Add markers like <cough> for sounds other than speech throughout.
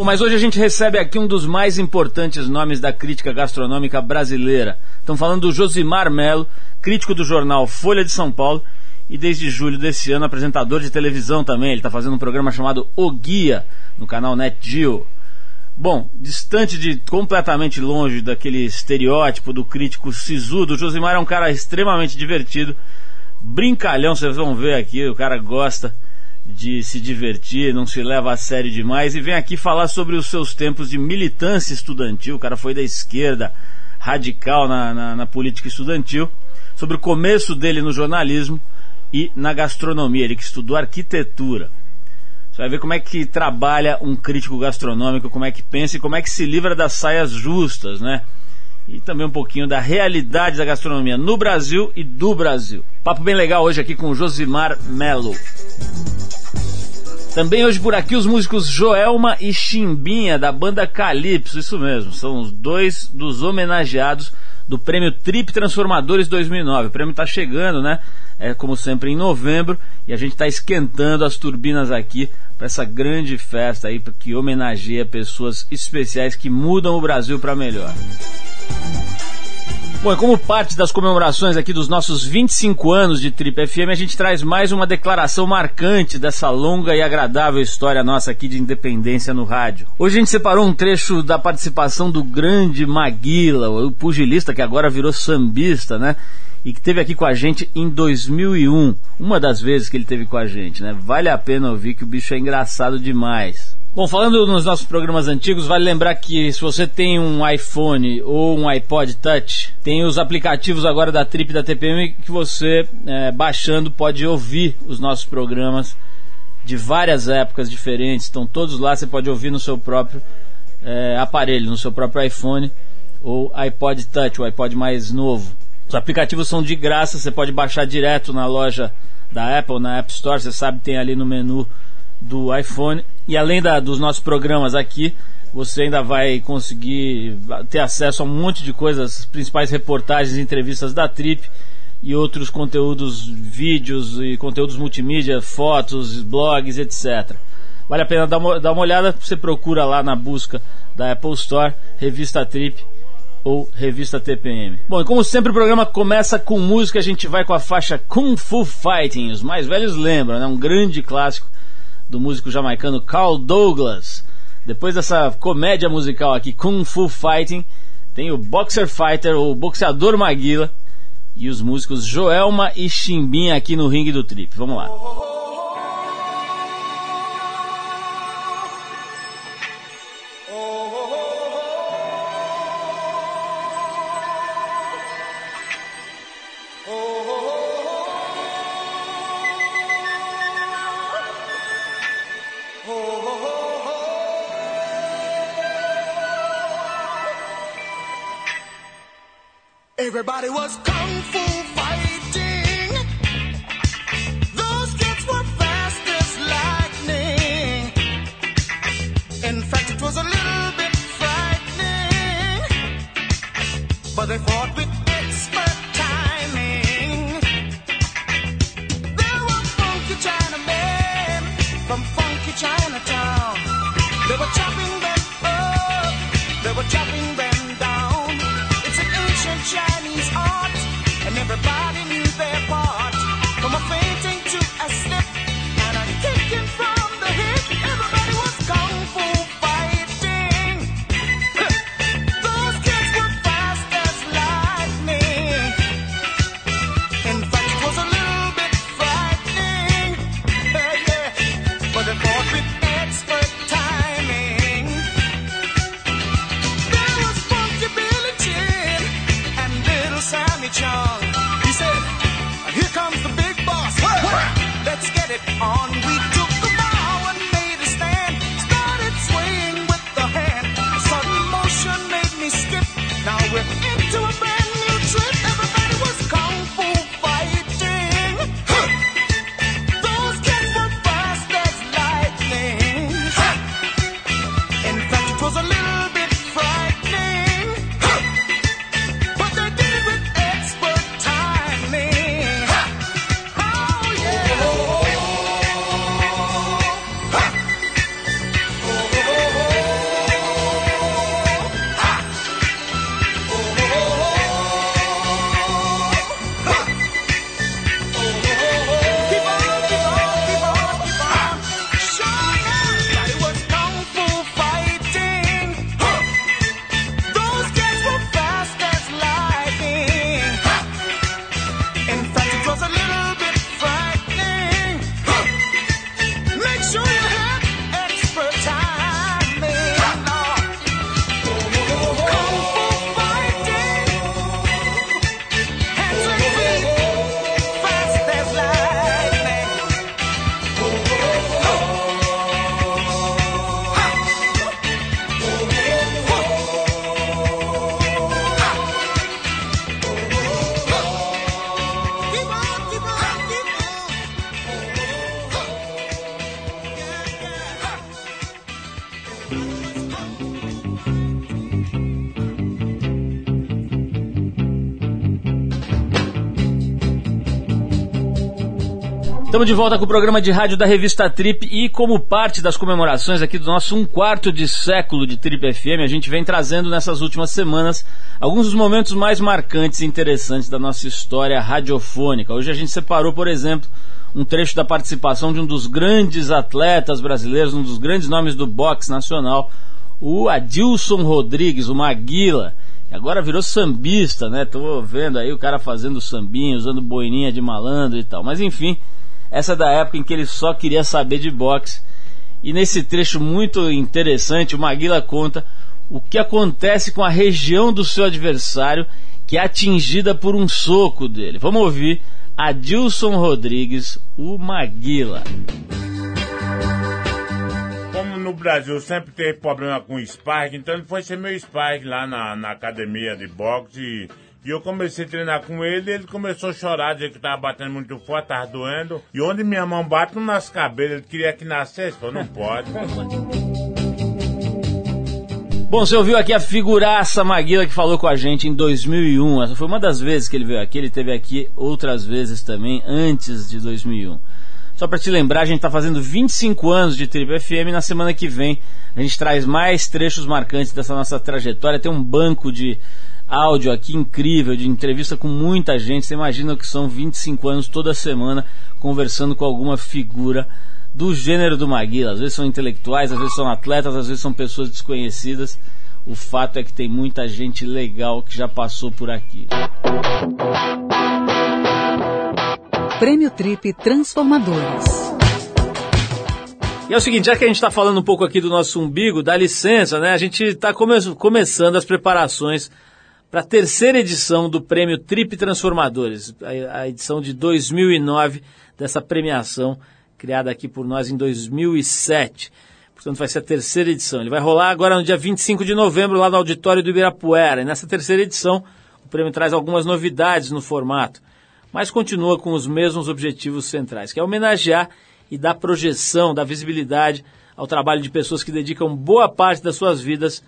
Bom, mas hoje a gente recebe aqui um dos mais importantes nomes da crítica gastronômica brasileira. Estamos falando do Josimar Melo, crítico do jornal Folha de São Paulo e desde julho desse ano apresentador de televisão também. Ele está fazendo um programa chamado O Guia no canal NetGeo. Bom, distante de completamente longe daquele estereótipo do crítico sisudo, o Josimar é um cara extremamente divertido, brincalhão, vocês vão ver aqui, o cara gosta de se divertir, não se leva a sério demais e vem aqui falar sobre os seus tempos de militância estudantil. O cara foi da esquerda radical na, na, na política estudantil, sobre o começo dele no jornalismo e na gastronomia. Ele que estudou arquitetura. Você vai ver como é que trabalha um crítico gastronômico, como é que pensa e como é que se livra das saias justas, né? e também um pouquinho da realidade da gastronomia no Brasil e do Brasil. Papo bem legal hoje aqui com Josimar Melo. Também hoje por aqui os músicos Joelma e Chimbinha da banda Calypso, isso mesmo, são os dois dos homenageados do prêmio Trip Transformadores 2009. O prêmio está chegando, né? É como sempre em novembro e a gente está esquentando as turbinas aqui para essa grande festa aí que homenageia pessoas especiais que mudam o Brasil para melhor. Bom, e como parte das comemorações aqui dos nossos 25 anos de Trip FM, a gente traz mais uma declaração marcante dessa longa e agradável história nossa aqui de independência no rádio. Hoje a gente separou um trecho da participação do grande Maguila, o pugilista que agora virou sambista, né? E que teve aqui com a gente em 2001, uma das vezes que ele teve com a gente, né? Vale a pena ouvir que o bicho é engraçado demais. Bom, falando nos nossos programas antigos, vale lembrar que se você tem um iPhone ou um iPod Touch, tem os aplicativos agora da Trip da TPM que você, é, baixando, pode ouvir os nossos programas de várias épocas diferentes. Estão todos lá, você pode ouvir no seu próprio é, aparelho, no seu próprio iPhone ou iPod Touch, o iPod mais novo. Os aplicativos são de graça, você pode baixar direto na loja da Apple, na App Store, você sabe, tem ali no menu do iPhone. E além da, dos nossos programas aqui, você ainda vai conseguir ter acesso a um monte de coisas, principais reportagens entrevistas da Trip e outros conteúdos, vídeos e conteúdos multimídia, fotos, blogs, etc. Vale a pena dar uma, dar uma olhada, você procura lá na busca da Apple Store, Revista Trip ou Revista TPM. Bom, e como sempre o programa começa com música, a gente vai com a faixa Kung Fu Fighting, os mais velhos lembram, né? Um grande clássico do músico jamaicano Carl Douglas. Depois dessa comédia musical aqui, Kung Fu Fighting, tem o Boxer Fighter, o boxeador Maguila, e os músicos Joelma e Chimbinha aqui no ringue do Trip. Vamos lá. Everybody was kung fu fighting. Those kids were fast as lightning. In fact, it was a little bit frightening. But they fought Estamos de volta com o programa de rádio da revista Trip e como parte das comemorações aqui do nosso um quarto de século de Trip FM, a gente vem trazendo nessas últimas semanas alguns dos momentos mais marcantes e interessantes da nossa história radiofônica. Hoje a gente separou, por exemplo, um trecho da participação de um dos grandes atletas brasileiros, um dos grandes nomes do boxe nacional, o Adilson Rodrigues, o Maguila. Agora virou sambista, né? Tô vendo aí o cara fazendo sambinho, usando boininha de malandro e tal. Mas enfim, essa é da época em que ele só queria saber de boxe. E nesse trecho muito interessante, o Maguila conta o que acontece com a região do seu adversário que é atingida por um soco dele. Vamos ouvir Adilson Rodrigues, o Maguila. Como no Brasil sempre teve problema com o Spark, então ele foi ser meu Spark lá na, na academia de boxe. E, e eu comecei a treinar com ele, ele começou a chorar, dizer que tava batendo muito forte, tava doendo. E onde minha mão bate, não nasce cabelo. Ele queria que nascesse, falou, não pode. Bom, você ouviu aqui a figuraça Maguila que falou com a gente em 2001. Essa foi uma das vezes que ele veio aqui. Ele teve aqui outras vezes também, antes de 2001. Só para te lembrar, a gente está fazendo 25 anos de Triple FM na semana que vem a gente traz mais trechos marcantes dessa nossa trajetória. Tem um banco de áudio aqui incrível, de entrevista com muita gente. Você imagina que são 25 anos toda semana conversando com alguma figura do gênero do Maguila. Às vezes são intelectuais, às vezes são atletas, às vezes são pessoas desconhecidas. O fato é que tem muita gente legal que já passou por aqui. Prêmio Trip Transformadores. E é o seguinte, já que a gente está falando um pouco aqui do nosso umbigo, dá licença, né? A gente está come começando as preparações para a terceira edição do Prêmio Trip Transformadores, a, a edição de 2009 dessa premiação criada aqui por nós em 2007. Portanto, vai ser a terceira edição. Ele vai rolar agora no dia 25 de novembro, lá no auditório do Ibirapuera. E nessa terceira edição, o prêmio traz algumas novidades no formato, mas continua com os mesmos objetivos centrais, que é homenagear e dar projeção, dar visibilidade ao trabalho de pessoas que dedicam boa parte das suas vidas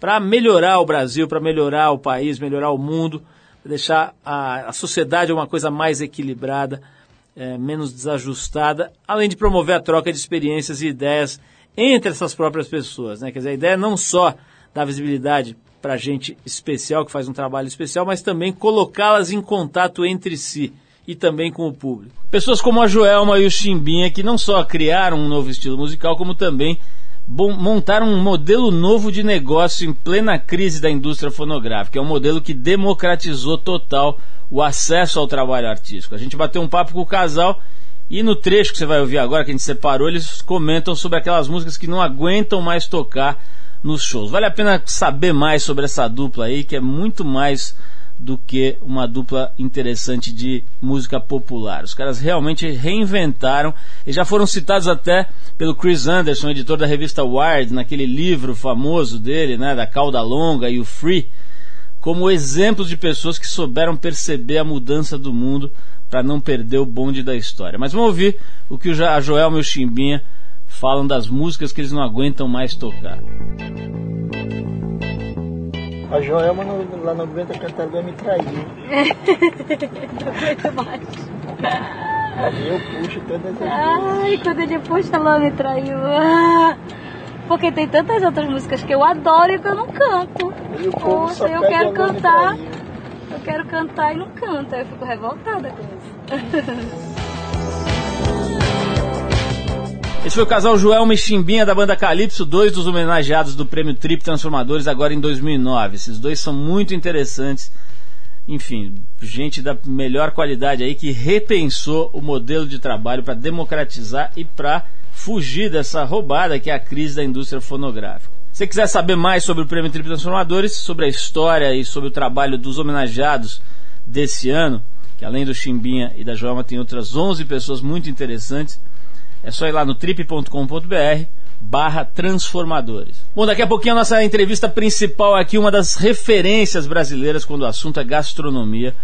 para melhorar o Brasil, para melhorar o país, melhorar o mundo, deixar a, a sociedade uma coisa mais equilibrada, é, menos desajustada, além de promover a troca de experiências e ideias entre essas próprias pessoas. Né? Quer dizer, a ideia é não só dar visibilidade para gente especial que faz um trabalho especial, mas também colocá-las em contato entre si e também com o público. Pessoas como a Joelma e o Chimbinha que não só criaram um novo estilo musical, como também montaram um modelo novo de negócio em plena crise da indústria fonográfica. É um modelo que democratizou total o acesso ao trabalho artístico. A gente bateu um papo com o casal e no trecho que você vai ouvir agora, que a gente separou, eles comentam sobre aquelas músicas que não aguentam mais tocar nos shows. Vale a pena saber mais sobre essa dupla aí, que é muito mais do que uma dupla interessante de música popular. Os caras realmente reinventaram e já foram citados até pelo Chris Anderson, editor da revista Wired, naquele livro famoso dele, né, da cauda longa e o Free, como exemplos de pessoas que souberam perceber a mudança do mundo para não perder o bonde da história. Mas vamos ouvir o que a Joel o Chimbinha falam das músicas que eles não aguentam mais tocar. A Joelma não, lá não aguenta cantar, vai me <laughs> mais. Aí eu puxo todas as Ai, quando ele puxa, ela me traiu. Ah, Porque tem tantas outras músicas que eu adoro e que eu não canto. E o povo só Poxa, eu quero cantar. Eu quero cantar e não canta. Eu fico revoltada com isso. <laughs> Esse foi o casal Joelma e Chimbinha da banda Calypso, dois dos homenageados do prêmio Trip Transformadores agora em 2009. Esses dois são muito interessantes. Enfim, gente da melhor qualidade aí que repensou o modelo de trabalho para democratizar e para fugir dessa roubada que é a crise da indústria fonográfica. Se quiser saber mais sobre o Prêmio Trip Transformadores, sobre a história e sobre o trabalho dos homenageados desse ano, que além do Chimbinha e da Joelma tem outras 11 pessoas muito interessantes, é só ir lá no trip.com.br barra transformadores. Bom, daqui a pouquinho a nossa entrevista principal aqui, uma das referências brasileiras quando o assunto é gastronomia,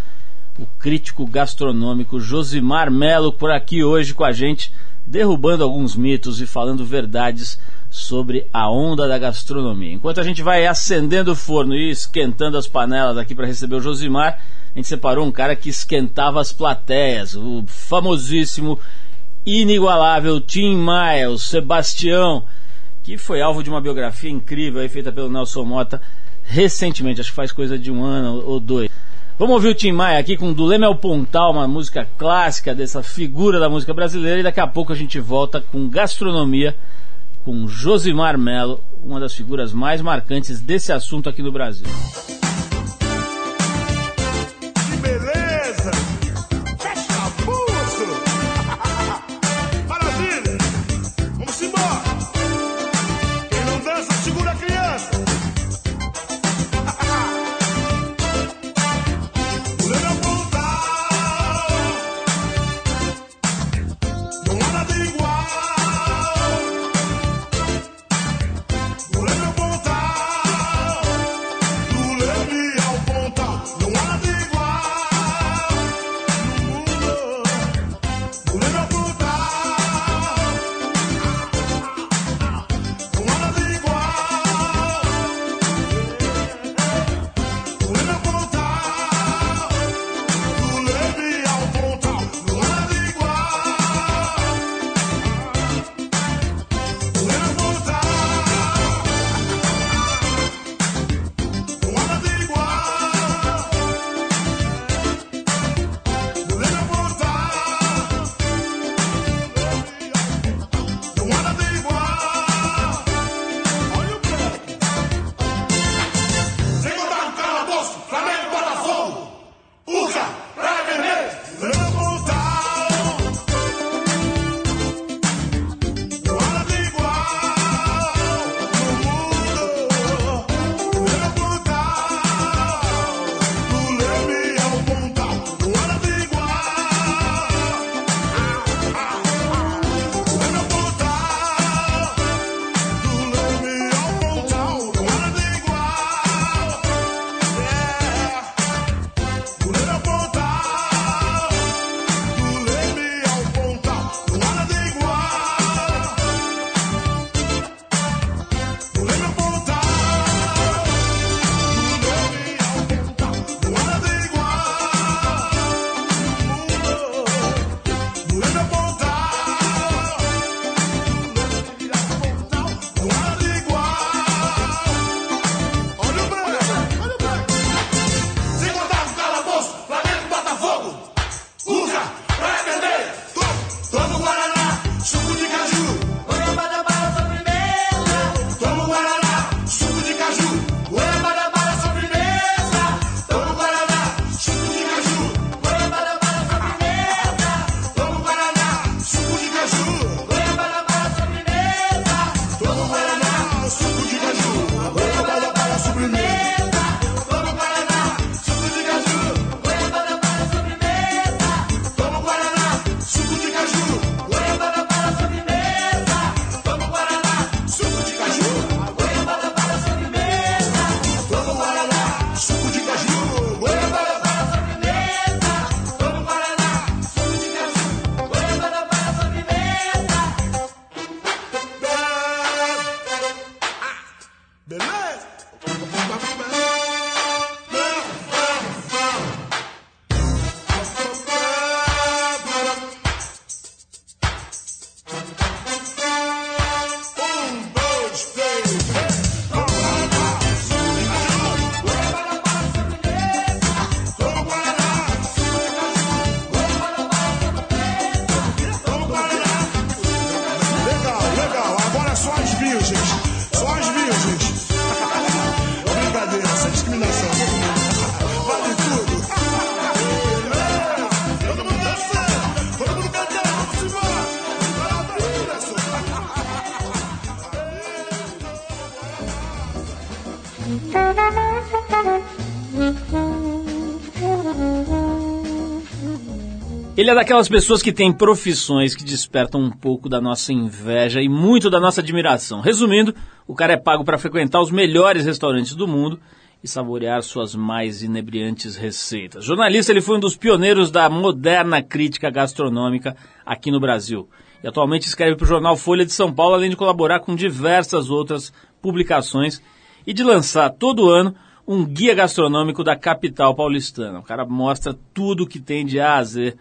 o crítico gastronômico Josimar Melo por aqui hoje com a gente, derrubando alguns mitos e falando verdades sobre a onda da gastronomia. Enquanto a gente vai acendendo o forno e esquentando as panelas aqui para receber o Josimar, a gente separou um cara que esquentava as plateias, o famosíssimo inigualável Tim o Sebastião, que foi alvo de uma biografia incrível aí, feita pelo Nelson Mota recentemente, acho que faz coisa de um ano ou dois. Vamos ouvir o Tim Maia aqui com Do Leme ao Pontal, uma música clássica dessa figura da música brasileira, e daqui a pouco a gente volta com gastronomia com Josimar Melo, uma das figuras mais marcantes desse assunto aqui no Brasil. Botafogo. Uca, Ele é daquelas pessoas que têm profissões que despertam um pouco da nossa inveja e muito da nossa admiração. Resumindo, o cara é pago para frequentar os melhores restaurantes do mundo e saborear suas mais inebriantes receitas. Jornalista, ele foi um dos pioneiros da moderna crítica gastronômica aqui no Brasil. E atualmente escreve para o jornal Folha de São Paulo, além de colaborar com diversas outras publicações e de lançar todo ano um guia gastronômico da capital paulistana. O cara mostra tudo que tem de A a Z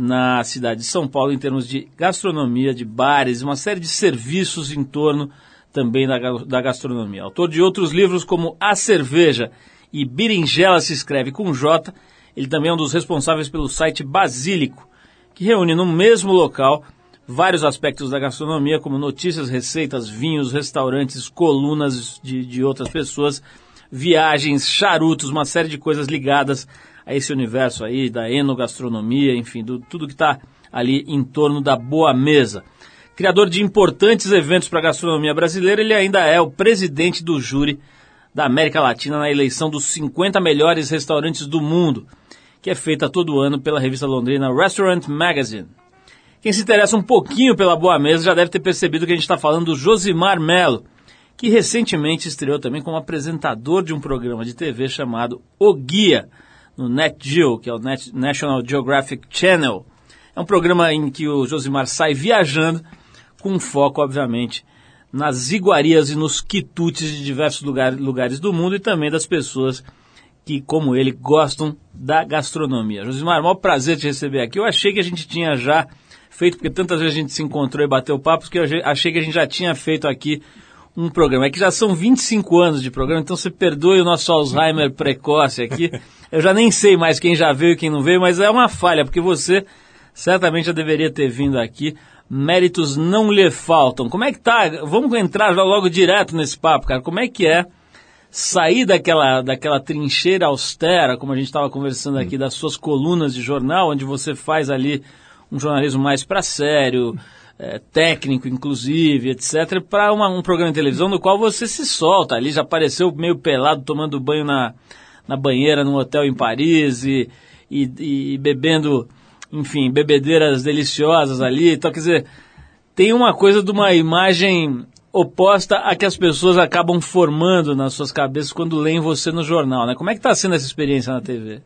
na cidade de São Paulo em termos de gastronomia, de bares, uma série de serviços em torno também da, da gastronomia. Autor de outros livros como A Cerveja e Berinjela se escreve com J, ele também é um dos responsáveis pelo site Basílico, que reúne no mesmo local vários aspectos da gastronomia, como notícias, receitas, vinhos, restaurantes, colunas de, de outras pessoas, viagens, charutos, uma série de coisas ligadas a esse universo aí da enogastronomia, enfim, do, tudo que está ali em torno da boa mesa. Criador de importantes eventos para a gastronomia brasileira, ele ainda é o presidente do júri da América Latina na eleição dos 50 melhores restaurantes do mundo, que é feita todo ano pela revista londrina Restaurant Magazine. Quem se interessa um pouquinho pela boa mesa já deve ter percebido que a gente está falando do Josimar Melo, que recentemente estreou também como apresentador de um programa de TV chamado O Guia, no Net Geo, que é o Net- National Geographic Channel. É um programa em que o Josimar sai viajando, com foco, obviamente, nas iguarias e nos quitutes de diversos lugar- lugares do mundo e também das pessoas que, como ele, gostam da gastronomia. Josimar, maior prazer te receber aqui. Eu achei que a gente tinha já feito, porque tantas vezes a gente se encontrou e bateu papo, que eu achei que a gente já tinha feito aqui um programa. É que já são 25 anos de programa, então você perdoe o nosso Alzheimer precoce aqui. <laughs> Eu já nem sei mais quem já veio e quem não veio, mas é uma falha, porque você certamente já deveria ter vindo aqui. Méritos não lhe faltam. Como é que tá? Vamos entrar já logo direto nesse papo, cara. Como é que é sair daquela, daquela trincheira austera, como a gente estava conversando aqui, das suas colunas de jornal, onde você faz ali um jornalismo mais para sério, é, técnico inclusive, etc., para um programa de televisão no qual você se solta ali, já apareceu meio pelado tomando banho na, na banheira num hotel em Paris e, e, e bebendo, enfim, bebedeiras deliciosas ali. Então, quer dizer, tem uma coisa de uma imagem oposta a que as pessoas acabam formando nas suas cabeças quando leem você no jornal, né? Como é que está sendo essa experiência na TV?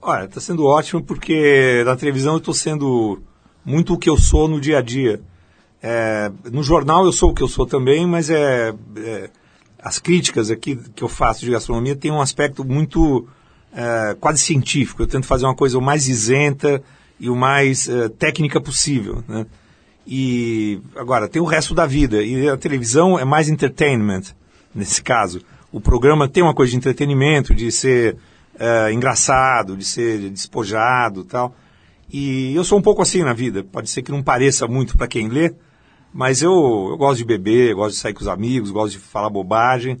Olha, está sendo ótimo porque na televisão eu estou sendo muito o que eu sou no dia a dia. É, no jornal eu sou o que eu sou também, mas é, é, as críticas aqui que eu faço de gastronomia têm um aspecto muito é, quase científico. Eu tento fazer uma coisa o mais isenta e o mais é, técnica possível. Né? E agora tem o resto da vida e a televisão é mais entertainment nesse caso. O programa tem uma coisa de entretenimento, de ser é, engraçado, de ser despojado, tal. E eu sou um pouco assim na vida. Pode ser que não pareça muito para quem lê, mas eu, eu gosto de beber, gosto de sair com os amigos, gosto de falar bobagem.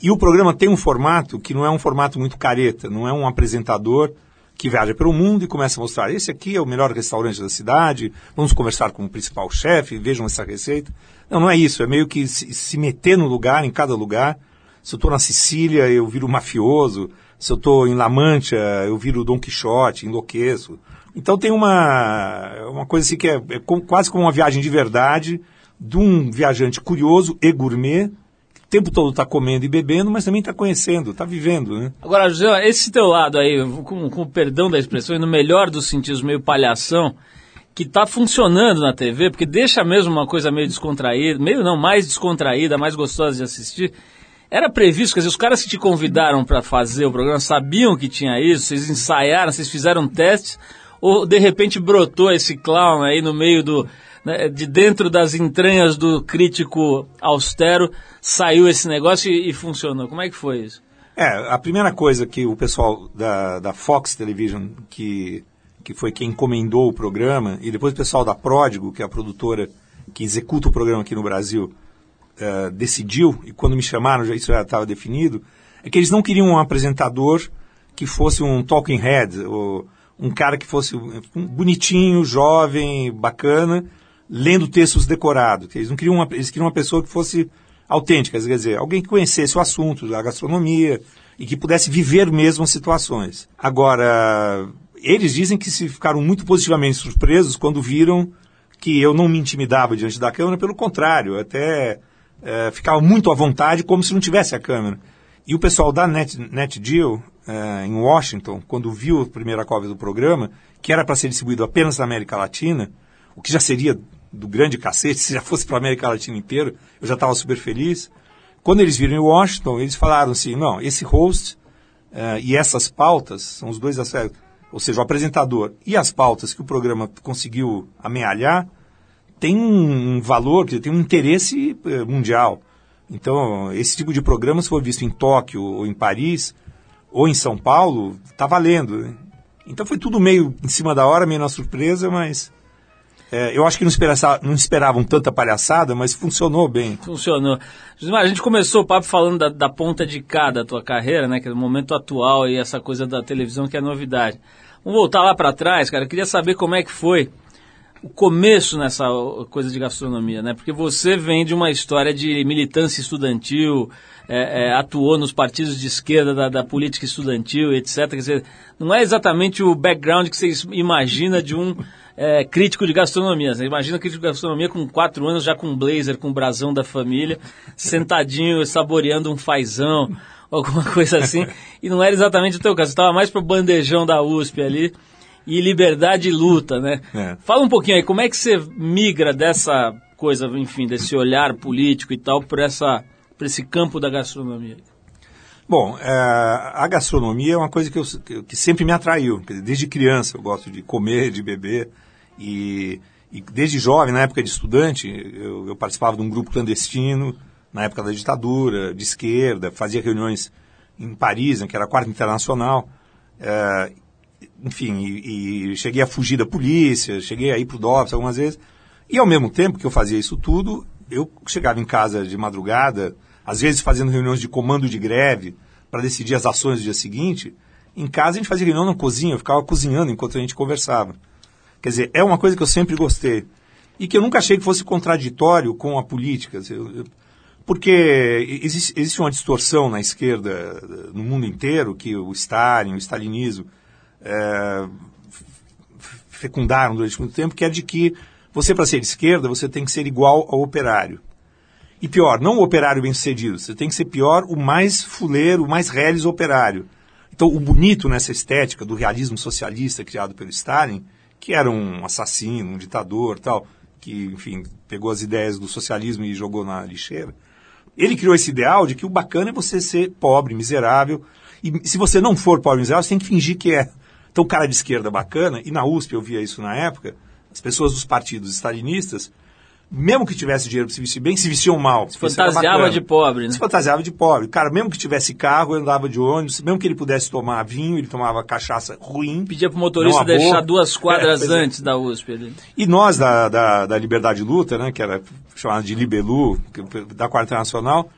E o programa tem um formato que não é um formato muito careta, não é um apresentador que viaja pelo mundo e começa a mostrar: esse aqui é o melhor restaurante da cidade, vamos conversar com o principal chefe, vejam essa receita. Não, não é isso, é meio que se, se meter no lugar, em cada lugar. Se eu estou na Sicília, eu viro mafioso. Se eu estou em La Mancha, eu viro Dom Quixote, enlouqueço. Então tem uma, uma coisa assim que é, é com- quase como uma viagem de verdade de um viajante curioso e gourmet, o tempo todo está comendo e bebendo, mas também está conhecendo, está vivendo, né? Agora, José, esse teu lado aí, com, com o perdão da expressão, e no melhor dos sentidos, meio palhação, que tá funcionando na TV, porque deixa mesmo uma coisa meio descontraída, meio não, mais descontraída, mais gostosa de assistir. Era previsto, quer dizer, os caras que te convidaram para fazer o programa sabiam que tinha isso, vocês ensaiaram, vocês fizeram testes, ou de repente brotou esse clown aí no meio do. né, de dentro das entranhas do crítico austero, saiu esse negócio e, e funcionou. Como é que foi isso? É, a primeira coisa que o pessoal da, da Fox Television, que, que foi quem encomendou o programa, e depois o pessoal da Pródigo, que é a produtora que executa o programa aqui no Brasil, eh, decidiu, e quando me chamaram, já, isso já estava definido, é que eles não queriam um apresentador que fosse um talking head, ou um cara que fosse bonitinho, jovem, bacana, lendo textos decorados. Eles não queriam uma, eles queriam uma pessoa que fosse autêntica, quer dizer, alguém que conhecesse o assunto da gastronomia e que pudesse viver mesmo as situações. Agora, eles dizem que se ficaram muito positivamente surpresos quando viram que eu não me intimidava diante da câmera, pelo contrário, até eh, ficava muito à vontade, como se não tivesse a câmera. E o pessoal da Net, NetGeo, eh, em Washington, quando viu a primeira cópia do programa, que era para ser distribuído apenas na América Latina, o que já seria do grande cacete, <laughs> se já fosse para a América Latina inteira, eu já estava super feliz. Quando eles viram em Washington, eles falaram assim, não, esse host eh, e essas pautas, são os dois aspectos, ou seja, o apresentador e as pautas que o programa conseguiu amealhar, tem um valor, tem um interesse eh, mundial. Então, esse tipo de programa, se for visto em Tóquio ou em Paris ou em São Paulo, está valendo. Então foi tudo meio em cima da hora, meio na surpresa, mas é, eu acho que não, espera- não esperavam tanta palhaçada, mas funcionou bem. Funcionou. Josimar, a gente começou o papo falando da, da ponta de cá da tua carreira, né? Que é o momento atual e essa coisa da televisão que é novidade. Vamos voltar lá para trás, cara. Eu queria saber como é que foi o começo nessa coisa de gastronomia, né? Porque você vem de uma história de militância estudantil, é, é, atuou nos partidos de esquerda da, da política estudantil, etc. Quer dizer, não é exatamente o background que você imagina de um é, crítico de gastronomia. Você imagina crítico de gastronomia com quatro anos, já com um blazer, com o brasão da família, sentadinho, saboreando um fazão, <laughs> alguma coisa assim. E não era exatamente o teu caso, você estava mais pro bandejão da USP ali e liberdade e luta, né? É. Fala um pouquinho aí, como é que você migra dessa coisa, enfim, desse olhar político e tal, por essa, por esse campo da gastronomia? Bom, é, a gastronomia é uma coisa que, eu, que- sempre me atraiu. Desde criança eu gosto de comer, de beber. E, e desde jovem, na época de estudante, eu, eu participava de um grupo clandestino, na época da ditadura, de esquerda, fazia reuniões em Paris, né, que era a Quarta Internacional. É, enfim, e, e cheguei a fugir da polícia, cheguei a ir para o DOPS algumas vezes. E ao mesmo tempo que eu fazia isso tudo, eu chegava em casa de madrugada, às vezes fazendo reuniões de comando de greve para decidir as ações do dia seguinte. Em casa a gente fazia reunião na cozinha, eu ficava cozinhando enquanto a gente conversava. Quer dizer, é uma coisa que eu sempre gostei. E que eu nunca achei que fosse contraditório com a política. Porque existe, uma distorção na esquerda, no mundo inteiro, que o Stalin, o stalinismo, é, fecundaram durante muito tempo, que é de que você, para ser de esquerda, você tem que ser igual ao operário. E pior, não o operário bem-sucedido, você tem que ser pior, o mais fuleiro, o mais reles operário. Então, o bonito nessa estética do realismo socialista criado pelo Stalin, que era um assassino, um ditador tal, que, enfim, pegou as ideias do socialismo e jogou na lixeira, ele criou esse ideal de que o bacana é você ser pobre, miserável, e se você não for pobre miserável, você tem que fingir que é. Então, o cara de esquerda bacana, e na USP eu via isso na época, as pessoas dos partidos stalinistas, mesmo que tivesse dinheiro para se vestir bem, se vestiam mal. Se fantasiava de pobre, né? Se fantasiava de pobre. Cara, mesmo que tivesse carro, ele andava de ônibus, mesmo que ele pudesse tomar vinho, ele tomava cachaça ruim. Pedia pro motorista Não, a boa. deixar duas quadras <laughs> É, é. antes da USP ali. E nós da, da, da Liberdade Luta, né, que era chamada de Libelu, da Quarta Nacional,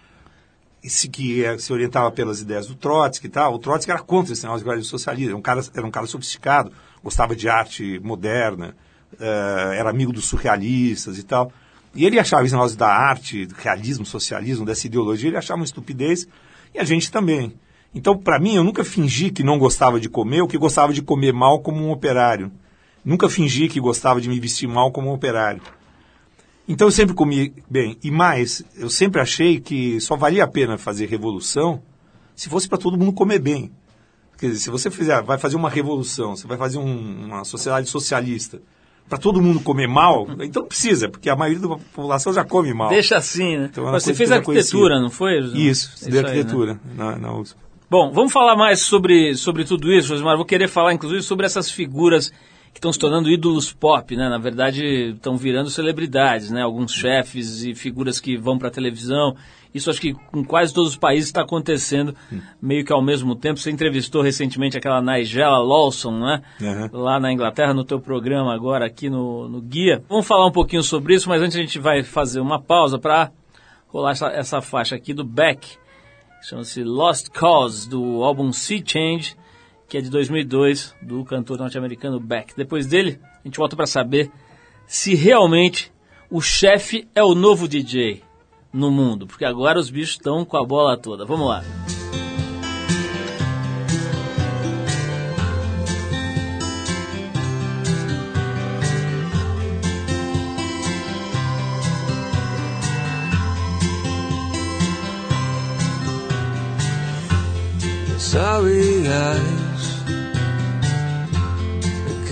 esse que eh, se orientava pelas ideias do Trotsky e tal, o Trotsky era contra esse negócio de socialismo, era um cara, era um cara sofisticado, gostava de arte moderna, eh, era amigo dos surrealistas e tal. E ele achava esse negócio da arte, do realismo, socialismo, dessa ideologia, ele achava uma estupidez, e a gente também. Então, para mim, eu nunca fingi que não gostava de comer ou que gostava de comer mal como um operário. Nunca fingi que gostava de me vestir mal como um operário. Então eu sempre comi bem. E mais, eu sempre achei que só valia a pena fazer revolução se fosse para todo mundo comer bem. Quer dizer, se você fizer, vai fazer uma revolução, você vai fazer um- uma sociedade socialista para todo mundo comer mal, então precisa, porque a maioria da população já come mal. Deixa assim, né? Então, é Você fez já arquitetura, conhecia. não foi? Isso, É estudei aí, né? arquitetura na, na USP. Bom, vamos falar mais sobre, sobre tudo isso, Josimar. Vou querer falar, inclusive, sobre essas figuras que estão se tornando ídolos pop, né? Na verdade, estão virando celebridades, né? Alguns chefes e figuras que vão para a televisão. Isso acho que com quase todos os países está acontecendo meio que ao mesmo tempo. Você entrevistou recentemente aquela Nigella Lawson, né? Aham. Lá na Inglaterra, no teu programa agora aqui no, no Guia. Vamos falar um pouquinho sobre isso, mas antes a gente vai fazer uma pausa para rolar essa, essa faixa aqui do Beck. Chama-se Lost Cause, do álbum Sea Change, que é de 2002, do cantor norte-americano Beck. Depois dele, a gente volta para saber se realmente o chefe é o novo DJ no mundo, porque agora os bichos estão com a bola toda. Vamos lá. sorry that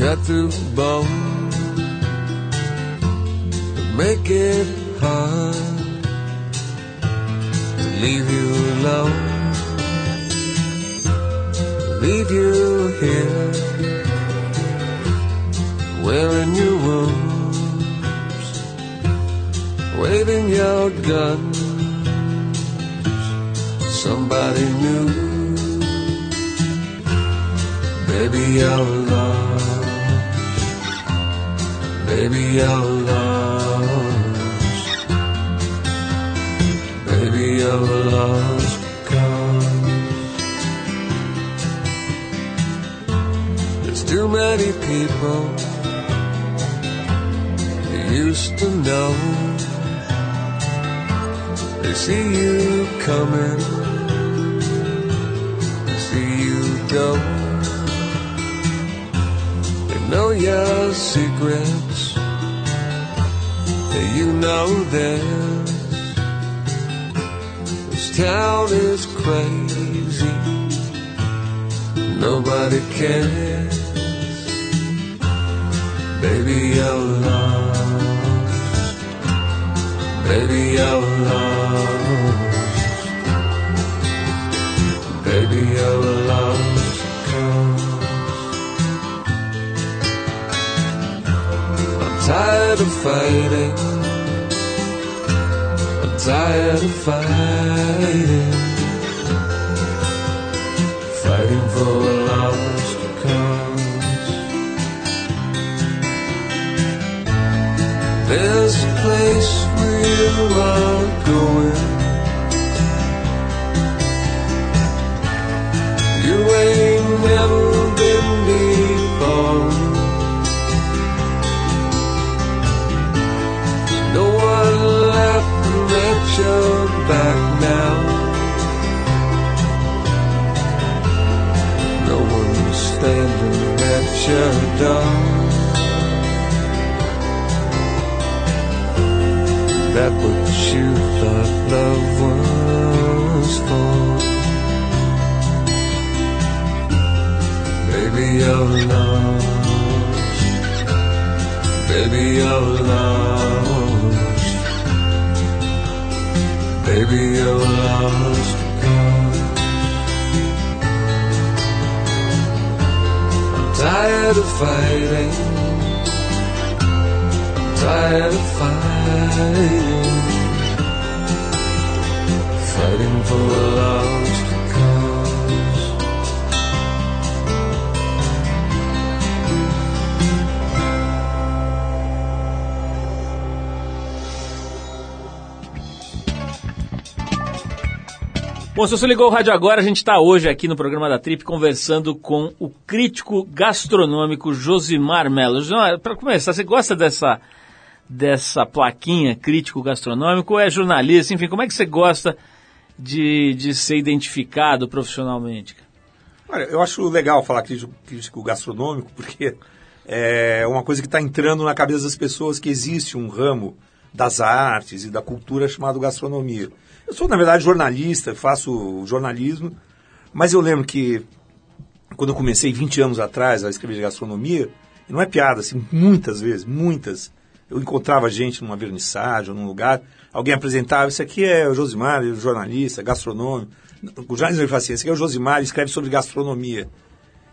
cut through the bone make it hard. To leave you alone. Leave you here. Wearing your wounds, waving your guns. Somebody new, baby, you're lost. Baby, you're lost. Baby, you're lost because there's too many people you used to know. They see you coming, they see you go. They know your secrets, and you know theirs. This town is crazy, nobody cares. Baby, you're lost. Baby, you're lost. Baby, you're lost. Tired of fighting. I'm tired of fighting. Fighting for a lost cause. There's a place you are going. You thought love was for. Baby, you're lost. Baby, you're lost. Baby, you're lost. I'm tired of fighting. I'm tired of fighting. Fighting for. Bom, se você ligou o rádio agora, a gente está hoje aqui no programa da Trip conversando com o crítico gastronômico Josimar Melo. Para começar, você gosta dessa, dessa plaquinha crítico gastronômico é jornalista? Enfim, como é que você gosta de, de ser identificado profissionalmente? Olha, eu acho legal falar crítico, gastronômico, porque é uma coisa que está entrando na cabeça das pessoas que existe um ramo das artes e da cultura chamado gastronomia. Eu sou, na verdade, jornalista, faço jornalismo, mas eu lembro que quando eu comecei 20 anos atrás a escrever de gastronomia, não é piada, assim, muitas vezes, muitas, eu encontrava gente numa vernissagem ou num lugar, alguém apresentava, isso aqui é o Josimar, é jornalista, gastronômico. O jornalismo ele fala assim, esse aqui é o Josimar, ele escreve sobre gastronomia.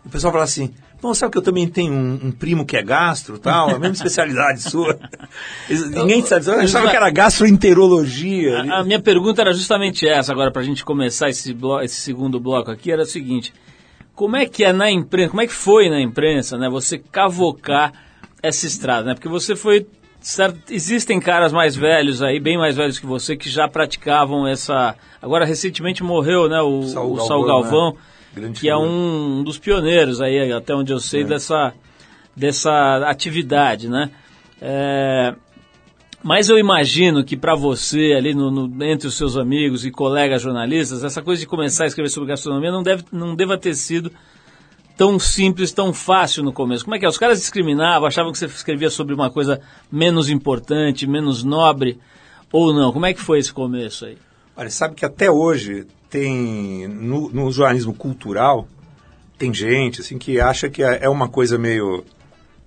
E o pessoal fala assim, bom, sabe que eu também tenho um, um primo que é gastro tal, a mesma especialidade <laughs> sua. Ninguém sabe, eu achava que era gastroenterologia. A, a minha pergunta era justamente essa, agora para a gente começar esse, blo- esse segundo bloco aqui, era o seguinte, como é que é na imprensa, como é que foi na imprensa, né, você cavocar essa estrada, né, porque você foi, certo, existem caras mais velhos aí, bem mais velhos que você, que já praticavam essa, agora recentemente morreu, né, o, Saul o Saul Galvão, Galvão, né? Que é figura. um dos pioneiros aí, até onde eu sei, dessa, dessa atividade, né, é, mas eu imagino que para você, ali no, no- entre os seus amigos e colegas jornalistas, essa coisa de começar a escrever sobre gastronomia não, deve, não deva ter sido tão simples, tão fácil no começo. Como é que é? Os caras discriminavam, achavam que você escrevia sobre uma coisa menos importante, menos nobre, ou não? Como é que foi esse começo aí? Olha, sabe que até hoje tem, no, no jornalismo cultural, tem gente assim que acha que é é uma coisa meio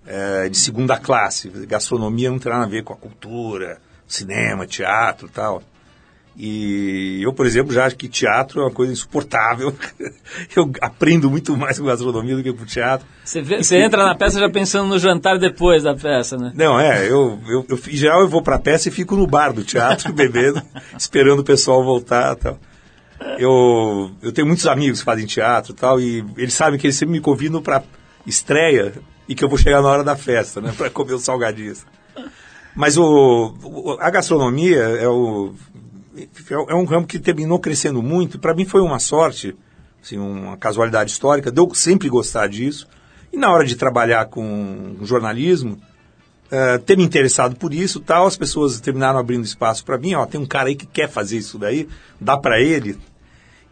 é, de segunda classe. Gastronomia não tem nada a ver com a cultura, cinema, teatro tal. E eu, por exemplo, já acho que teatro é uma coisa insuportável. <laughs> Eu aprendo muito mais com gastronomia do que com teatro. Você, vê- você entra na peça já pensando no jantar depois da peça, né? Não, é, eu, eu, eu em geral eu vou pra peça e fico no bar do teatro <laughs> bebendo, esperando o pessoal voltar tal. Eu, eu tenho muitos amigos que fazem teatro e tal, e eles sabem que eles sempre me convidam pra estreia e que eu vou chegar na hora da festa, né, <laughs> pra comer os salgadinhos. Mas o, o- a gastronomia é, o, é um ramo que terminou crescendo muito. Para mim foi uma sorte, assim, uma casualidade histórica, de eu sempre gostar disso. E na hora de trabalhar com jornalismo, eh, ter me interessado por isso tal, as pessoas terminaram abrindo espaço para mim. Ó, tem um cara aí que quer fazer isso daí, dá para ele.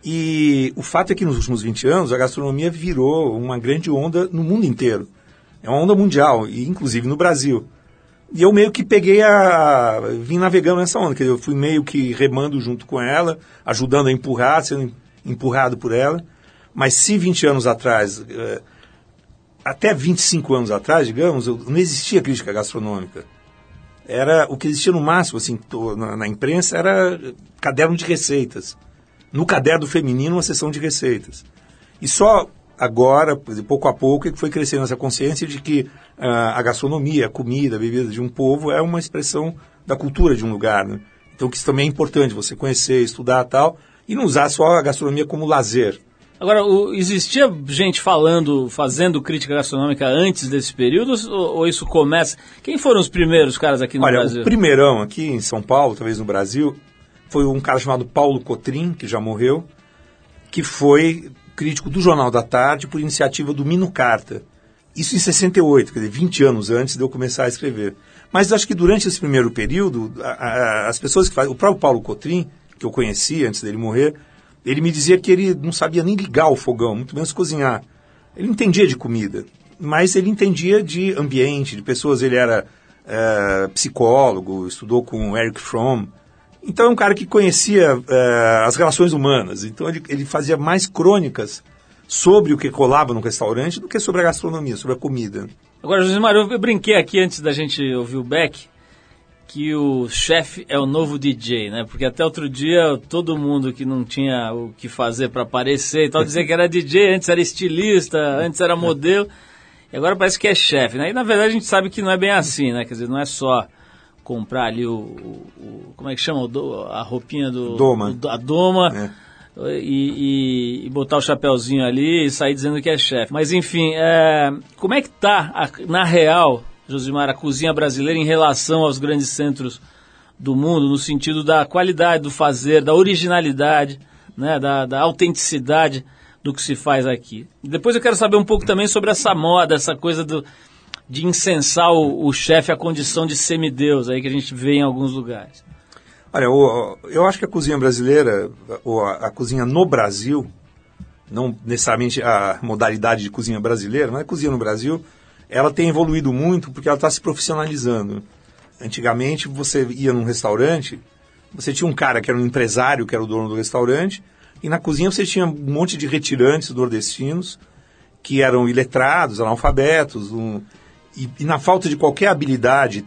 E o fato é que nos últimos 20 anos a gastronomia virou uma grande onda no mundo inteiro. É uma onda mundial, e inclusive no Brasil. E eu meio que peguei a. vim navegando nessa onda, quer dizer, eu fui meio que remando junto com ela, ajudando a empurrar, sendo empurrado por ela. Mas se 20 anos atrás, eh, até 25 anos atrás, digamos, não existia crítica gastronômica. Era o que existia no máximo, assim, na, imprensa, era caderno de receitas. No caderno feminino, uma sessão de receitas. E só agora, pouco a pouco, é que foi crescendo essa consciência de que a gastronomia, a comida, a bebida de um povo é uma expressão da cultura de um lugar. Né? Então, que isso também é importante, você conhecer, estudar tal, e não usar só a gastronomia como lazer. Agora, o- existia gente falando, fazendo crítica gastronômica antes desse período ou, ou isso começa? Quem foram os primeiros caras aqui no Olha, Brasil? o primeirão aqui em São Paulo, talvez no Brasil, foi um cara chamado Paulo Cotrim, que já morreu, que foi crítico do Jornal da Tarde por iniciativa do Mino Carta. Isso em 68, quer dizer, 20 anos antes de eu começar a escrever. Mas acho que durante esse primeiro período, a- a- as pessoas que fazem. O próprio Paulo Cotrim, que eu conheci antes dele morrer, ele me dizia que ele não sabia nem ligar o fogão, muito menos cozinhar. Ele não entendia de comida, mas ele entendia de ambiente, de pessoas. Ele era eh, psicólogo, estudou com Eric Fromm. Então é um cara que conhecia eh, as relações humanas. Então ele, ele fazia mais crônicas sobre o que colava no restaurante do que sobre a gastronomia, sobre a comida. Agora, José Mário, eu brinquei aqui antes da gente ouvir o Beck que o chefe é o novo DJ, né? Porque até outro dia todo mundo que não tinha o que fazer para aparecer e tal dizia que era DJ, antes era estilista, antes era modelo, e agora parece que é chefe, né? E na verdade a gente sabe que não é bem assim, né? Quer dizer, não é só comprar ali o, o- o- como é que chama? A roupinha do... Doma. do- a doma. É. E, e- e botar o chapéuzinho ali e sair dizendo que é chefe. Mas enfim, é, como é que tá, a- na real, Josimar, a cozinha brasileira em relação aos grandes centros do mundo, no sentido da qualidade do fazer, da originalidade, né, da, da autenticidade do que se faz aqui. Depois eu quero saber um pouco também sobre essa moda, essa coisa do, de incensar o, o chefe à condição de semideus aí que a gente vê em alguns lugares. Olha, eu acho que a cozinha brasileira, ou a, a cozinha no Brasil, não necessariamente a modalidade de cozinha brasileira, mas a cozinha no Brasil, ela tem evoluído muito porque ela está se profissionalizando. Antigamente, você ia num restaurante, você tinha um cara que era um empresário, que era o dono do restaurante, e na cozinha você tinha um monte de retirantes nordestinos que eram iletrados, analfabetos, um- e, e na falta de qualquer habilidade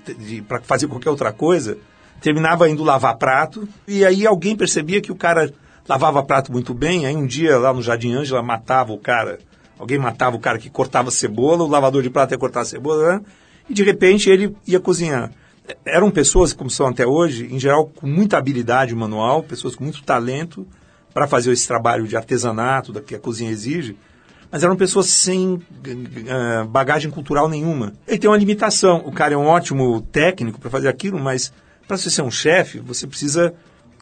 para fazer qualquer outra coisa, terminava indo lavar prato, e aí alguém percebia que o cara lavava prato muito bem, aí um dia lá no Jardim Ângela matava o cara, alguém matava o cara que cortava cebola, o lavador de prato ia cortar cebola, né? e de repente ele ia cozinhar. Eram pessoas, como são até hoje, em geral com muita habilidade manual, pessoas com muito talento para fazer esse trabalho de artesanato que a cozinha exige, mas eram pessoas sem eh, bagagem cultural nenhuma. Ele tem uma limitação. O cara é um ótimo técnico para fazer aquilo, mas para você ser um chefe, você precisa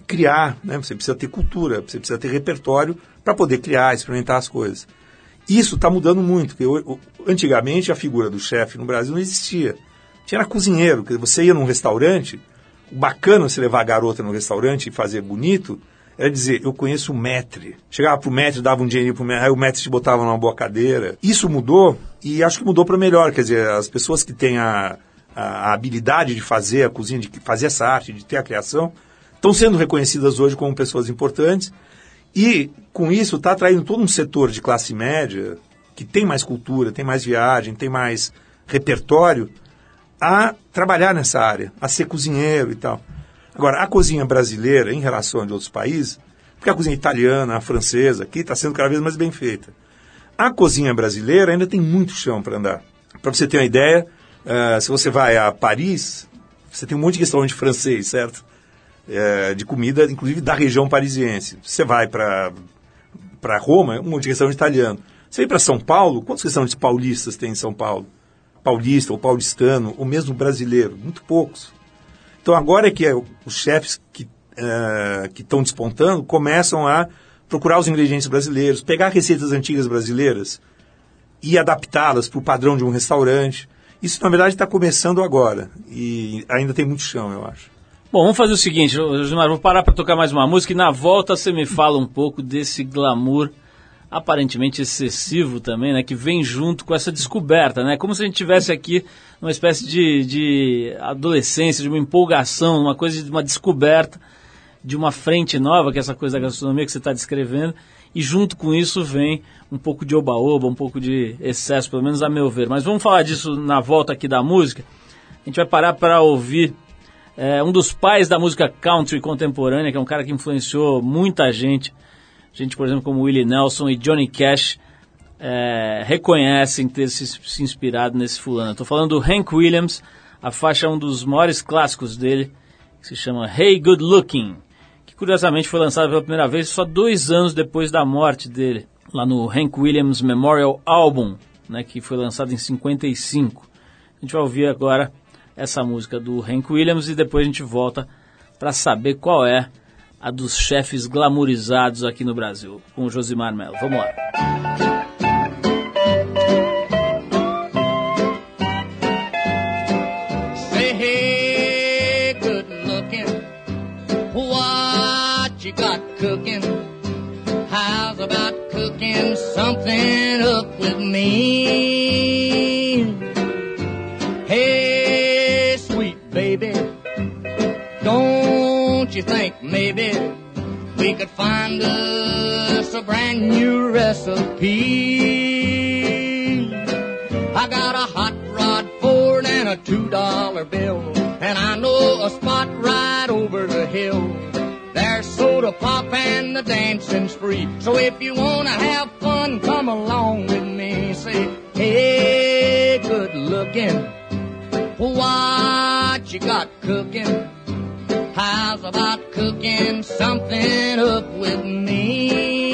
criar, né? Você precisa ter cultura, você precisa ter repertório para poder criar, experimentar as coisas. Isso está mudando muito, porque o- antigamente a figura do chefe no Brasil não existia. Tinha era cozinheiro, que você ia num restaurante, o bacana você levar a garota no restaurante e fazer bonito, era dizer, eu conheço o maître. Chegava pro maître, dava um dinheirinho pro maître, aí o maître te botava numa boa cadeira. Isso mudou e acho que mudou para melhor. Quer dizer, as pessoas que têm a, a, a habilidade de fazer a cozinha, de fazer essa arte, de ter a criação, estão sendo reconhecidas hoje como pessoas importantes. E com isso está atraindo todo um setor de classe média que tem mais cultura, tem mais viagem, tem mais repertório a trabalhar nessa área, a ser cozinheiro e tal. Agora, a cozinha brasileira, em relação a de outros países, porque a cozinha italiana, a francesa, aqui está sendo cada vez mais bem feita. A cozinha brasileira ainda tem muito chão para andar. Para você ter uma ideia, eh, se você vai a Paris, você tem um monte de restaurante francês, certo? Eh, de comida, inclusive da região parisiense. Você vai para Roma, um monte de restaurante italiano. Você vem para São Paulo, quantos restaurantes paulistas tem em São Paulo? Paulista ou paulistano, ou mesmo brasileiro? Muito poucos. Então agora é que é, os chefes que eh, que estão despontando começam a procurar os ingredientes brasileiros, pegar receitas antigas brasileiras e adaptá-las para o padrão de um restaurante. Isso, na verdade, está começando agora. E ainda tem muito chão, eu acho. Bom, vamos fazer o seguinte, Josimar, vou parar para tocar mais uma música e na volta você me fala um pouco desse glamour aparentemente excessivo também, né, que vem junto com essa descoberta, né, como se a gente tivesse aqui uma espécie de, de adolescência, de uma empolgação, uma coisa de uma descoberta de uma frente nova, que é essa coisa da gastronomia que você está descrevendo, e junto com isso vem um pouco de oba-oba, um pouco de excesso, pelo menos a meu ver. Mas vamos falar disso na volta aqui da música. A gente vai parar para ouvir é, um dos pais da música country contemporânea, que é um cara que influenciou muita gente. Gente, por exemplo, como Willie Nelson e Johnny Cash é, reconhecem ter se, se inspirado nesse fulano. Estou falando do Hank Williams, a faixa é um dos maiores clássicos dele, que se chama Hey Good Looking, curiosamente foi lançado pela primeira vez só dois anos depois da morte dele, lá no Hank Williams Memorial Album, né, que foi lançado em 55. A gente vai ouvir agora essa música do Hank Williams e depois a gente volta para saber qual é a dos chefes glamourizados aqui no Brasil, com o Josimar Melo. Vamos lá. Cooking something up with me? Hey, sweet baby, don't you think maybe we could find us a brand new recipe? I got a hot rod Ford and a two dollar bill, and I know a spot right over the hill. There's soda pop and the dancing's free. So if you wanna have fun, come along with me. Say, hey, good looking, what you got cooking? How's about cooking something up with me?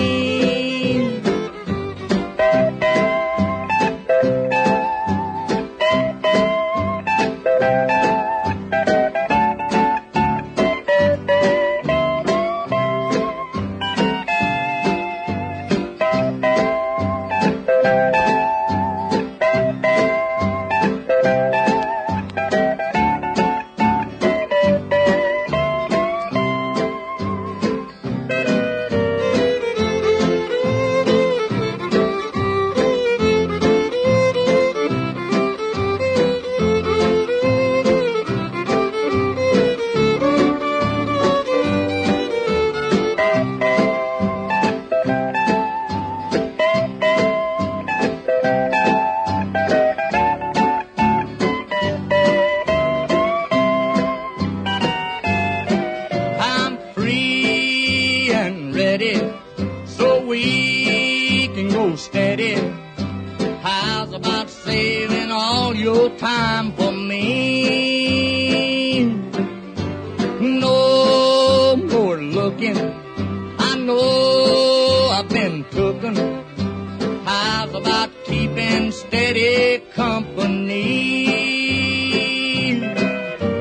Your time for me? No more looking. I know I've been tooken. How's about keeping steady company?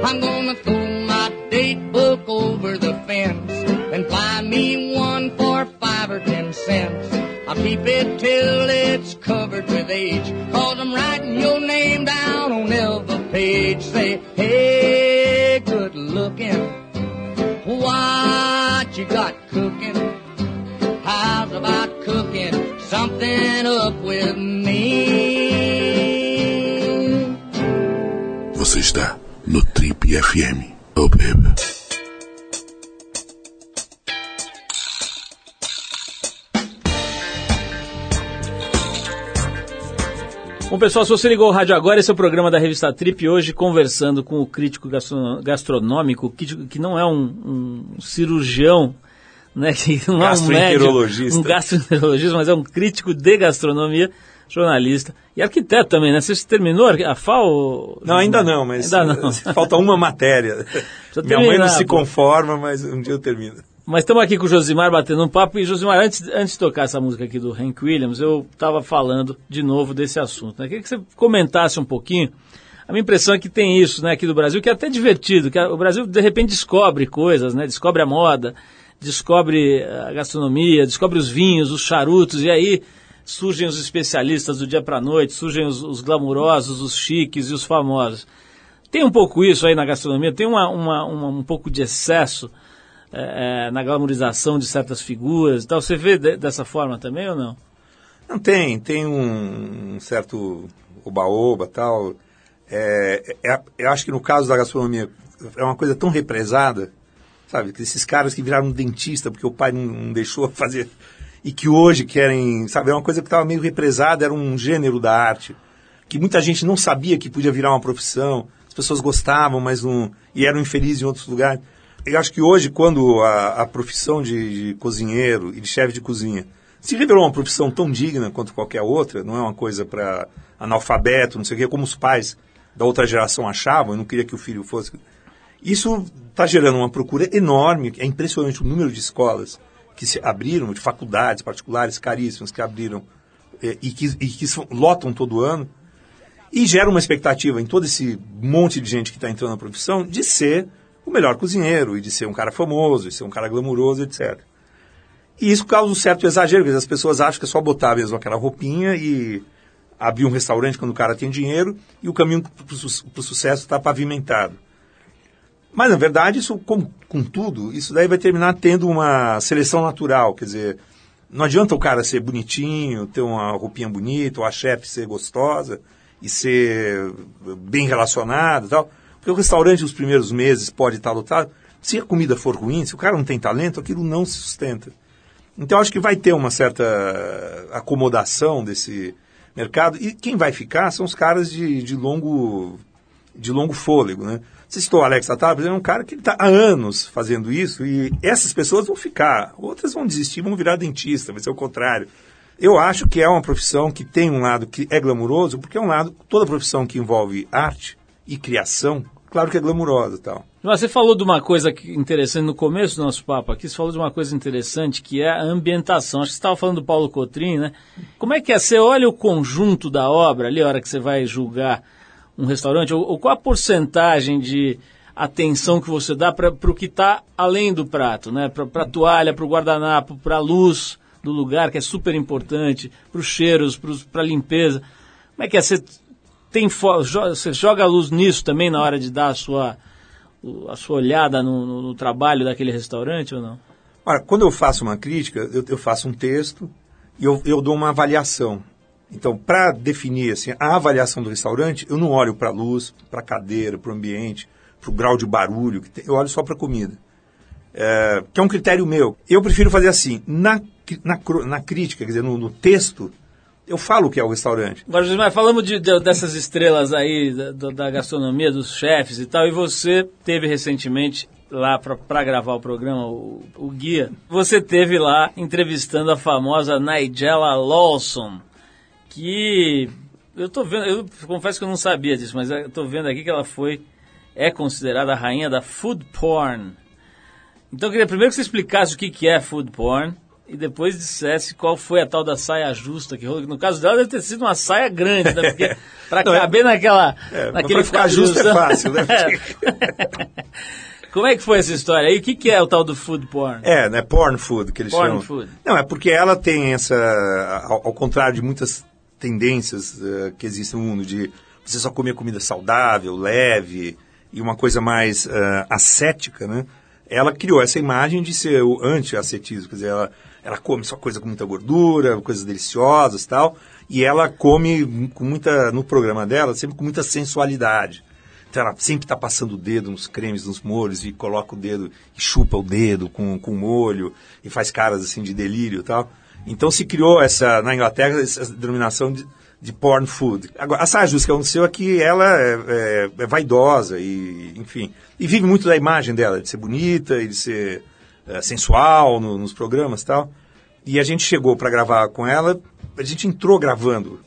I'm gonna throw my date book over the fence and buy me one for five or ten cents. I'll keep it till it's covered with age, cause I'm writing your page. Say, hey, good looking, what you got cooking? How's about cooking something up with me? Você está no Trip FM. Oh, baby. Bom, pessoal, se você ligou o rádio agora, esse é o programa da revista Trip. Hoje, conversando com o crítico gastro- gastronômico, que, que não é um, um cirurgião, né? <laughs> Que não é um médico, Gastroenterologista. um gastroenterologista, mas é um crítico de gastronomia, jornalista e arquiteto também, né? Você terminou a FAO? Não, ainda não, mas Ainda não. <laughs> falta uma matéria. <laughs> Minha mãe não se conforma, mas um dia eu termino. Mas estamos aqui com o Josimar batendo um papo. E, Josimar, antes, antes de tocar essa música aqui do Hank Williams, eu estava falando de novo desse assunto. Né? Queria que você comentasse um pouquinho. A minha impressão é que tem isso né, aqui do Brasil, que é até divertido. que a- o Brasil, de repente, descobre coisas, né? descobre a moda, descobre a gastronomia, descobre os vinhos, os charutos, e aí surgem os especialistas do dia para noite, surgem os, os glamurosos, os chiques e os famosos. Tem um pouco isso aí na gastronomia, tem uma, uma- uma- um pouco de excesso é, é, na glamorização de certas figuras e tal. Você vê de- dessa forma também ou não? Não tem, tem um, um certo oba-oba tal. É, é- eu acho que no caso da gastronomia é uma coisa tão represada, sabe? Que esses caras que viraram dentista porque o pai não, não deixou <laughs> fazer e que hoje querem, sabe? É uma coisa que estava meio represada, era um gênero da arte que muita gente não sabia que podia virar uma profissão. As pessoas gostavam, mas não e eram infelizes em outros lugares. Eu acho que hoje, quando a, a profissão de, de cozinheiro e de chefe de cozinha se revelou uma profissão tão digna quanto qualquer outra, não é uma coisa para analfabeto, não sei o quê, como os pais da outra geração achavam, e não queria que o filho fosse. Isso está gerando uma procura enorme, é impressionante o número de escolas que se abriram, de faculdades particulares caríssimas que abriram eh, e que, e que lotam todo ano, e gera uma expectativa em todo esse monte de gente que está entrando na profissão de ser o melhor cozinheiro, e de ser um cara famoso, de ser um cara glamuroso, etc. E isso causa um certo exagero, porque as pessoas acham que é só botar mesmo aquela roupinha e abrir um restaurante quando o cara tem dinheiro e o caminho para o sucesso está pavimentado. Mas, na verdade, isso, com, com tudo, isso daí vai terminar tendo uma seleção natural. Quer dizer, não adianta o cara ser bonitinho, ter uma roupinha bonita, ou a chefe ser gostosa e ser bem relacionada e tal. Porque o restaurante, nos primeiros meses, pode estar lotado. Se a comida for ruim, se o cara não tem talento, aquilo não se sustenta. Então, acho que vai ter uma certa acomodação desse mercado. E quem vai ficar são os caras de, de longo de longo fôlego, né? Citou o Alex Atala, é um cara que está há anos fazendo isso e essas pessoas vão ficar, outras vão desistir, vão virar dentista, vai ser o contrário. Eu acho que é uma profissão que tem um lado que é glamuroso, porque é um lado, toda profissão que envolve arte e criação, claro que é glamurosa e tal. Mas Você falou de uma coisa interessante no começo do nosso papo aqui, você falou de uma coisa interessante que é a ambientação. Acho que você estava falando do Paulo Cotrim, né? Como é que é? Você olha o conjunto da obra ali, a hora que você vai julgar um restaurante, ou, ou qual a porcentagem de atenção que você dá para o que está além do prato, né? Para a toalha, para o guardanapo, para a luz do lugar, que é super importante, para os cheiros, para a limpeza. Como é que é? Você, tem você joga a luz nisso também na hora de dar a sua a sua olhada no, no- no trabalho daquele restaurante ou não? Ora, quando eu faço uma crítica, eu, eu faço um texto e eu, eu dou uma avaliação. Então, para definir assim, a avaliação do restaurante, eu não olho para a luz, para a cadeira, para o ambiente, para o grau de barulho, que tem, eu olho só para a comida. É, que é um critério meu. Eu prefiro fazer assim, na, na, na crítica, quer dizer, no, no texto, eu falo o que é o restaurante. Agora, Josimar, falamos de, de- dessas estrelas aí da, da- da gastronomia, dos chefes e tal, e você teve recentemente lá para gravar o programa, o, o guia, você teve lá entrevistando a famosa Nigella Lawson, que eu tô vendo, eu confesso que eu não sabia disso, mas eu tô vendo aqui que ela foi, é considerada a rainha da food porn. Então eu queria primeiro que você explicasse o que, que é food porn e depois dissesse qual foi a tal da saia justa que rolou. No caso dela deve ter sido uma saia grande, né? Porque <laughs> pra Não, é- caber naquela, É, naquele para ficar justo é quadril, fácil, né? <laughs> Como é que foi essa história aí? O que, que é o tal do food porn? É, né? Porn food, que eles Porn chamam. food. Não, é porque ela tem essa. Ao, ao contrário de muitas tendências eh, que existem no mundo, de você só comer comida saudável, leve e uma coisa mais eh, ascética, né? Ela criou essa imagem de ser o anti-ascetismo, quer dizer, ela, ela come só coisa com muita gordura, coisas deliciosas e tal, e ela come com muita, no programa dela, sempre com muita sensualidade. Então ela sempre está passando o dedo nos cremes, nos molhos, e coloca o dedo, e chupa o dedo com, com molho, e faz caras assim de delírio e tal. Então se criou essa, na Inglaterra, essa denominação de, de porn food. Agora, a saia justa que aconteceu é que ela é, é- é vaidosa e, enfim, e vive muito da imagem dela, de ser bonita e de ser é, sensual no- nos programas e tal. E a gente chegou para gravar com ela, a gente entrou gravando.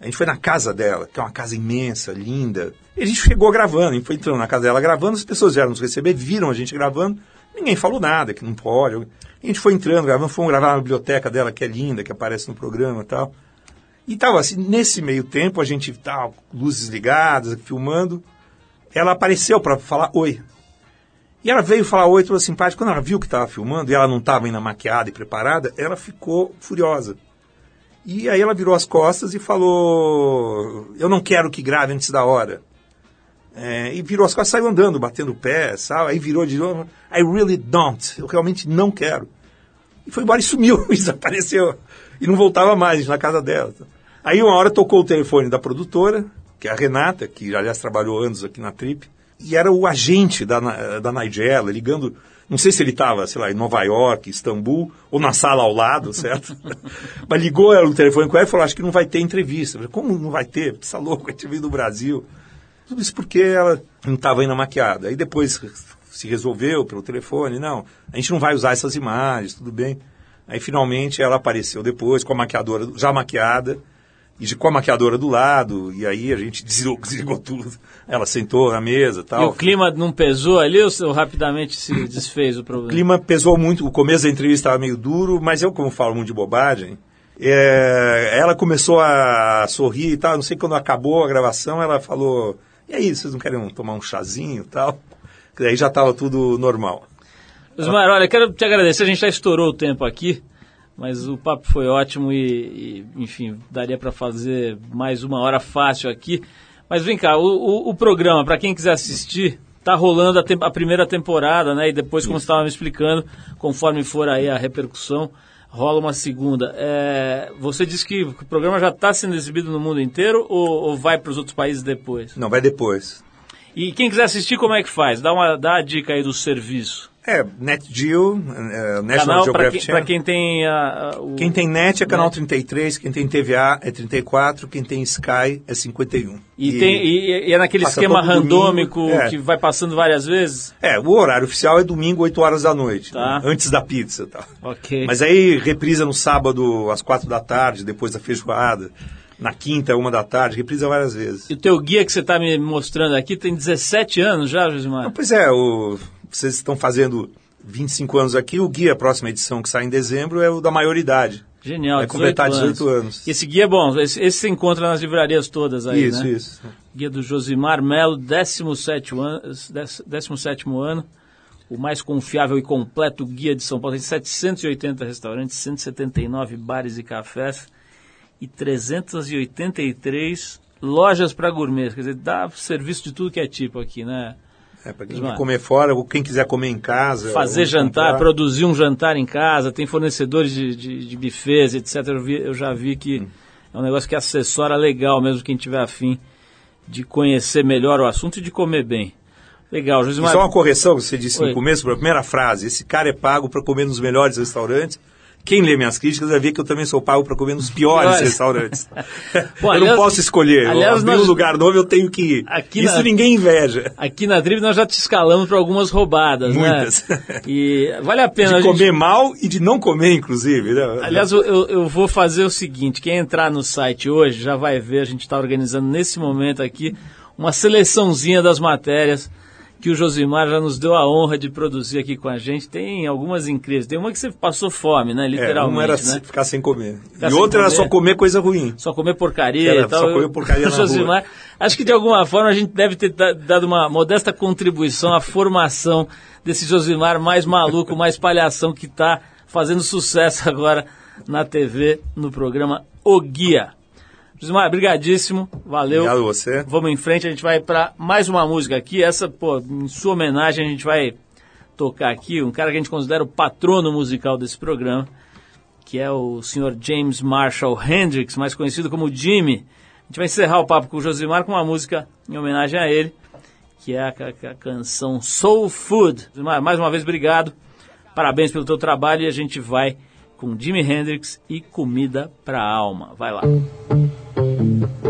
A gente foi na casa dela, que é uma casa imensa, linda. E a gente chegou gravando, a gente foi entrando na casa dela gravando, as pessoas vieram nos receber, viram a gente gravando, ninguém falou nada, que não pode. A gente foi entrando, gravando, fomos gravar na biblioteca dela, que é linda, que aparece no programa e tal. E tava assim, nesse meio tempo, a gente com luzes ligadas, filmando. Ela apareceu para falar oi. E ela veio falar oi, toda simpática. Quando ela viu que estava filmando e ela não estava ainda maquiada e preparada, ela ficou furiosa. E aí ela virou as costas e falou: Eu não quero que grave antes da hora. É, e virou as costas, saiu andando, batendo o pé, sabe? Aí virou de novo: I really don't. Eu realmente não quero. E foi embora e sumiu, <laughs> e desapareceu. E não voltava mais na casa dela. Aí uma hora tocou o telefone da produtora, que é a Renata, que aliás trabalhou anos aqui na Trip, e era o agente da, da Nigella, ligando, não sei se ele estava, sei lá, em Nova York, Istambul, ou na sala ao lado, <laughs> certo? Mas ligou ela no telefone com ela e falou, acho que não vai ter entrevista. Falei, Como não vai ter? Você é louco, a gente veio do Brasil. Tudo isso porque ela não estava ainda maquiada. Aí depois se resolveu pelo telefone, não, a gente não vai usar essas imagens, tudo bem. Aí finalmente ela apareceu depois com a maquiadora já maquiada e de- com a maquiadora do lado, e aí a gente desligou, <laughs> desligou tudo. Ela sentou na mesa e E tal. o clima não pesou ali ou, rapidamente se desfez o O problema? clima pesou muito, o começo da entrevista estava meio duro, mas eu, como falo muito de bobagem, é, ela começou a sorrir e tal. Não sei quando acabou a gravação, ela falou: E aí, vocês não querem tomar um chazinho e tal? Que daí já estava tudo normal. Osmar, olha, quero te agradecer, a gente já estourou o tempo aqui, mas o papo foi ótimo e, e, enfim, daria para fazer mais uma hora fácil aqui. Mas vem cá, o, o- o programa, para quem quiser assistir, tá rolando a, a primeira temporada, né? E depois, como você estava me explicando, conforme for aí a repercussão, rola uma segunda. É, você disse que o programa já está sendo exibido no mundo inteiro ou, ou vai para os outros países depois? Não, vai depois. E quem quiser assistir, como é que faz? Dá, uma, dá a dica aí do serviço. É, NetGeo, é, National Canal para Geographic quem, Channel. pra quem tem a, a- o... Quem tem net é canal Net. 33, quem tem TVA é 34, quem tem Sky é 51. E, tem, e, e é naquele esquema randômico domingo, é. que vai passando várias vezes? É, o horário oficial é domingo, 8 horas da noite, Tá. né? antes da pizza e tal. Ok. Mas aí reprisa no sábado às 4 da tarde, depois da feijoada. Na quinta, uma da tarde, reprisa várias vezes. E o teu guia que você está me mostrando aqui tem 17 anos já, Josimar? Pois é, o- vocês estão fazendo 25 anos aqui, o guia, a próxima edição que sai em dezembro, é o da maioridade. Genial, Vai completar 18 18 anos. Esse guia é bom, esse, esse você encontra nas livrarias todas aí, isso, né? isso. Guia do Josimar Melo, 17 ano, 17 ano, o mais confiável e completo guia de São Paulo. Tem 780 restaurantes, 179 bares e cafés e 383 lojas para gourmet. Quer dizer, dá serviço de tudo que é tipo aqui, né? É, para quem comer fora, ou quem quiser comer em casa. Fazer jantar, comprar. produzir um jantar em casa, tem fornecedores de, de, de etc. Eu, vi- eu já vi que é um negócio que assessora legal mesmo quem tiver afim de conhecer melhor o assunto e de comer bem. Legal, Josimar. só uma correção que você disse Oi. no começo, a primeira frase: esse cara é pago para comer nos melhores restaurantes. Quem lê minhas críticas vai ver que eu também sou pago para comer nos piores restaurantes. <laughs> Pô, eu aliás- não posso escolher. aliás, eu nós- um lugar novo, eu tenho que ir. Aqui Isso na- ninguém inveja. Aqui na Trip nós já te escalamos para algumas roubadas, Muitas. né? E vale a <laughs> pena. De a gente- comer mal e de não comer, inclusive. né? Aliás, eu- eu vou fazer o seguinte: quem entrar no site hoje já vai ver, a gente está organizando nesse momento aqui uma seleçãozinha das matérias que o Josimar já nos deu a honra de produzir aqui com a gente. Tem algumas incríveis. Tem uma que você passou fome, né? É, Literalmente, uma era né? ficar sem comer. Ficar e sem outra era comer. só comer coisa ruim. Só comer porcaria Era e tal. só comer porcaria <laughs> na rua. Josimar, acho que de alguma forma a gente deve ter da- dado uma modesta contribuição à formação desse Josimar mais maluco, mais palhação que está fazendo sucesso agora na TV, no programa O Guia. Josimar, brigadíssimo, valeu. Obrigado a você. Vamos em frente, a gente vai para mais uma música aqui. Essa, pô, em sua homenagem, a gente vai tocar aqui um cara que a gente considera o patrono musical desse programa, que é o senhor James Marshall Hendrix, mais conhecido como Jimmy. A gente vai encerrar o papo com o Josimar com uma música em homenagem a ele, que é a, a- a canção Soul Food. Josimar, mais uma vez, obrigado. Parabéns pelo teu trabalho e a gente vai com Jimi Hendrix e Comida pra Alma. Vai lá. Thank you.